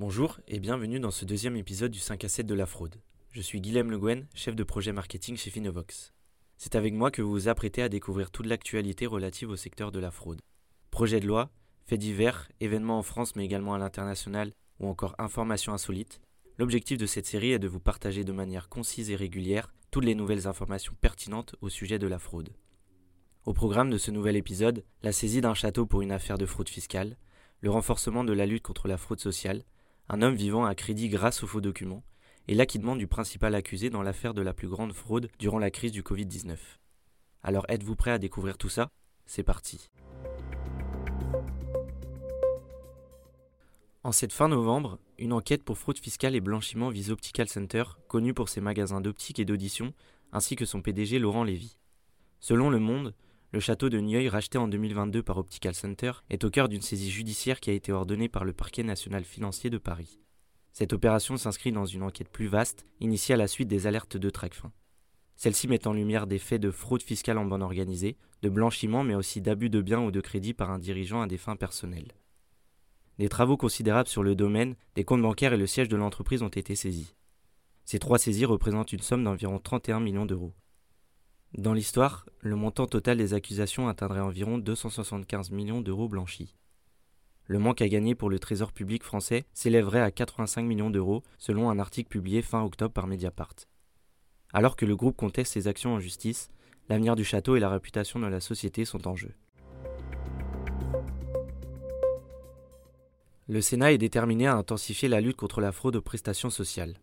Bonjour et bienvenue dans ce deuxième épisode du 5 à 7 de la fraude. Je suis Guilhem Le Guen, chef de projet marketing chez Finovox. C'est avec moi que vous vous apprêtez à découvrir toute l'actualité relative au secteur de la fraude. Projets de loi, faits divers, événements en France mais également à l'international ou encore informations insolites. L'objectif de cette série est de vous partager de manière concise et régulière toutes les nouvelles informations pertinentes au sujet de la fraude. Au programme de ce nouvel épisode, la saisie d'un château pour une affaire de fraude fiscale, le renforcement de la lutte contre la fraude sociale, un homme vivant à crédit grâce aux faux documents, et l'acquittement du principal accusé dans l'affaire de la plus grande fraude durant la crise du Covid-19. Alors êtes-vous prêt à découvrir tout ça? C'est parti. En cette fin novembre, une enquête pour fraude fiscale et blanchiment vise Optical Center, connu pour ses magasins d'optique et d'audition, ainsi que son PDG Laurent Lévy. Selon Le Monde, le château de Nieuil, racheté en 2022 par Optical Center, est au cœur d'une saisie judiciaire qui a été ordonnée par le parquet national financier de Paris. Cette opération s'inscrit dans une enquête plus vaste, initiée à la suite des alertes de Tracfin. Celle-ci met en lumière des faits de fraude fiscale en bande organisée, de blanchiment mais aussi d'abus de biens ou de crédit par un dirigeant à des fins personnelles. Des travaux considérables sur le domaine, des comptes bancaires et le siège de l'entreprise ont été saisis. Ces trois saisies représentent une somme d'environ 31 millions d'euros. Dans l'histoire, le montant total des accusations atteindrait environ 275 millions d'euros blanchis. Le manque à gagner pour le Trésor public français s'élèverait à 85 millions d'euros, selon un article publié fin octobre par Mediapart. Alors que le groupe conteste ses actions en justice, l'avenir du château et la réputation de la société sont en jeu. Le Sénat est déterminé à intensifier la lutte contre la fraude aux prestations sociales.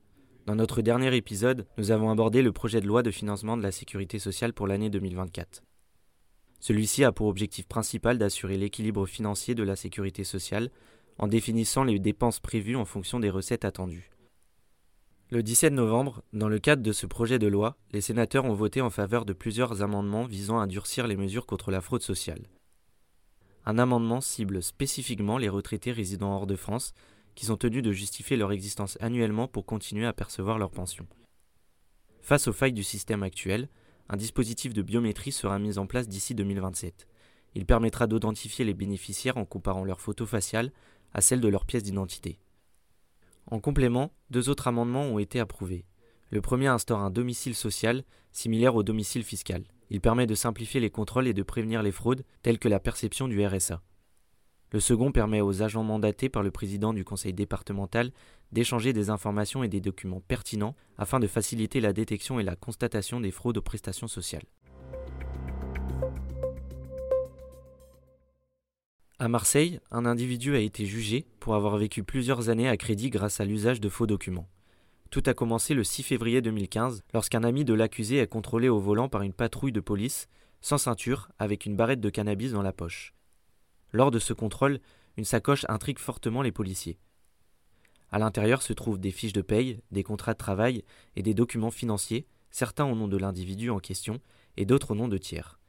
Dans notre dernier épisode, nous avons abordé le projet de loi de financement de la sécurité sociale pour l'année 2024. Celui-ci a pour objectif principal d'assurer l'équilibre financier de la sécurité sociale en définissant les dépenses prévues en fonction des recettes attendues. Le 17 novembre, dans le cadre de ce projet de loi, les sénateurs ont voté en faveur de plusieurs amendements visant à durcir les mesures contre la fraude sociale. Un amendement cible spécifiquement les retraités résidant hors de France qui sont tenus de justifier leur existence annuellement pour continuer à percevoir leur pension. Face aux failles du système actuel, un dispositif de biométrie sera mis en place d'ici 2027. Il permettra d'identifier les bénéficiaires en comparant leurs photos faciales à celles de leurs pièces d'identité. En complément, deux autres amendements ont été approuvés. Le premier instaure un domicile social similaire au domicile fiscal. Il permet de simplifier les contrôles et de prévenir les fraudes telles que la perception du RSA. Le second permet aux agents mandatés par le président du conseil départemental d'échanger des informations et des documents pertinents afin de faciliter la détection et la constatation des fraudes aux prestations sociales. À Marseille, un individu a été jugé pour avoir vécu plusieurs années à crédit grâce à l'usage de faux documents. Tout a commencé le 6 février 2015 lorsqu'un ami de l'accusé est contrôlé au volant par une patrouille de police, sans ceinture, avec une barrette de cannabis dans la poche. Lors de ce contrôle, une sacoche intrigue fortement les policiers. À l'intérieur se trouvent des fiches de paye, des contrats de travail et des documents financiers, certains au nom de l'individu en question et d'autres au nom de tiers.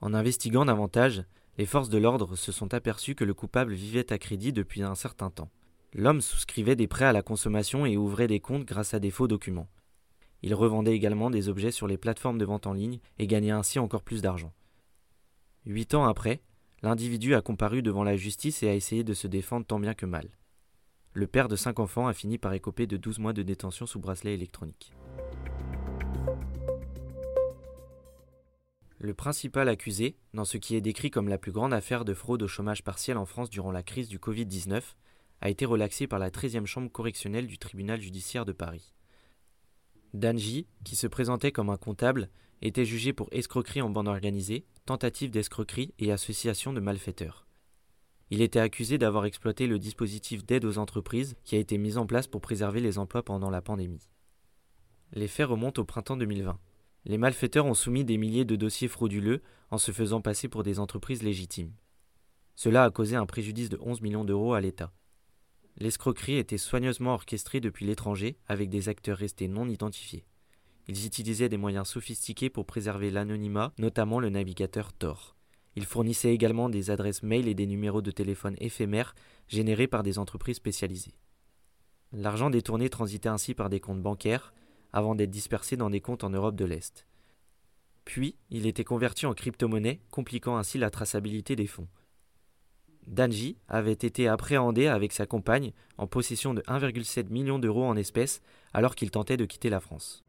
En investiguant davantage, les forces de l'ordre se sont aperçues que le coupable vivait à crédit depuis un certain temps. L'homme souscrivait des prêts à la consommation et ouvrait des comptes grâce à des faux documents. Il revendait également des objets sur les plateformes de vente en ligne et gagnait ainsi encore plus d'argent. Huit ans après, L'individu a comparu devant la justice et a essayé de se défendre tant bien que mal. Le père de cinq enfants a fini par écoper de 12 mois de détention sous bracelet électronique. Le principal accusé, dans ce qui est décrit comme la plus grande affaire de fraude au chômage partiel en France durant la crise du Covid-19, a été relaxé par la 13e chambre correctionnelle du tribunal judiciaire de Paris. Danji, qui se présentait comme un comptable, était jugé pour escroquerie en bande organisée, tentative d'escroquerie et association de malfaiteurs. Il était accusé d'avoir exploité le dispositif d'aide aux entreprises qui a été mis en place pour préserver les emplois pendant la pandémie. Les faits remontent au printemps 2020. Les malfaiteurs ont soumis des milliers de dossiers frauduleux en se faisant passer pour des entreprises légitimes. Cela a causé un préjudice de 11 millions d'euros à l'État. L'escroquerie était soigneusement orchestrée depuis l'étranger avec des acteurs restés non identifiés. Ils utilisaient des moyens sophistiqués pour préserver l'anonymat, notamment le navigateur Tor. Ils fournissaient également des adresses mail et des numéros de téléphone éphémères générés par des entreprises spécialisées. L'argent détourné transitait ainsi par des comptes bancaires avant d'être dispersé dans des comptes en Europe de l'Est. Puis, il était converti en crypto-monnaie, compliquant ainsi la traçabilité des fonds. Danji avait été appréhendé avec sa compagne en possession de 1,7 million d'euros en espèces alors qu'il tentait de quitter la France.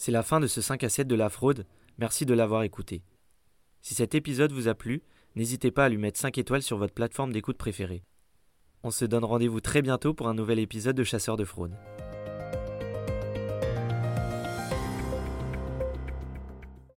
C'est la fin de ce 5 à 7 de la fraude, merci de l'avoir écouté. Si cet épisode vous a plu, n'hésitez pas à lui mettre 5 étoiles sur votre plateforme d'écoute préférée. On se donne rendez-vous très bientôt pour un nouvel épisode de Chasseurs de fraude.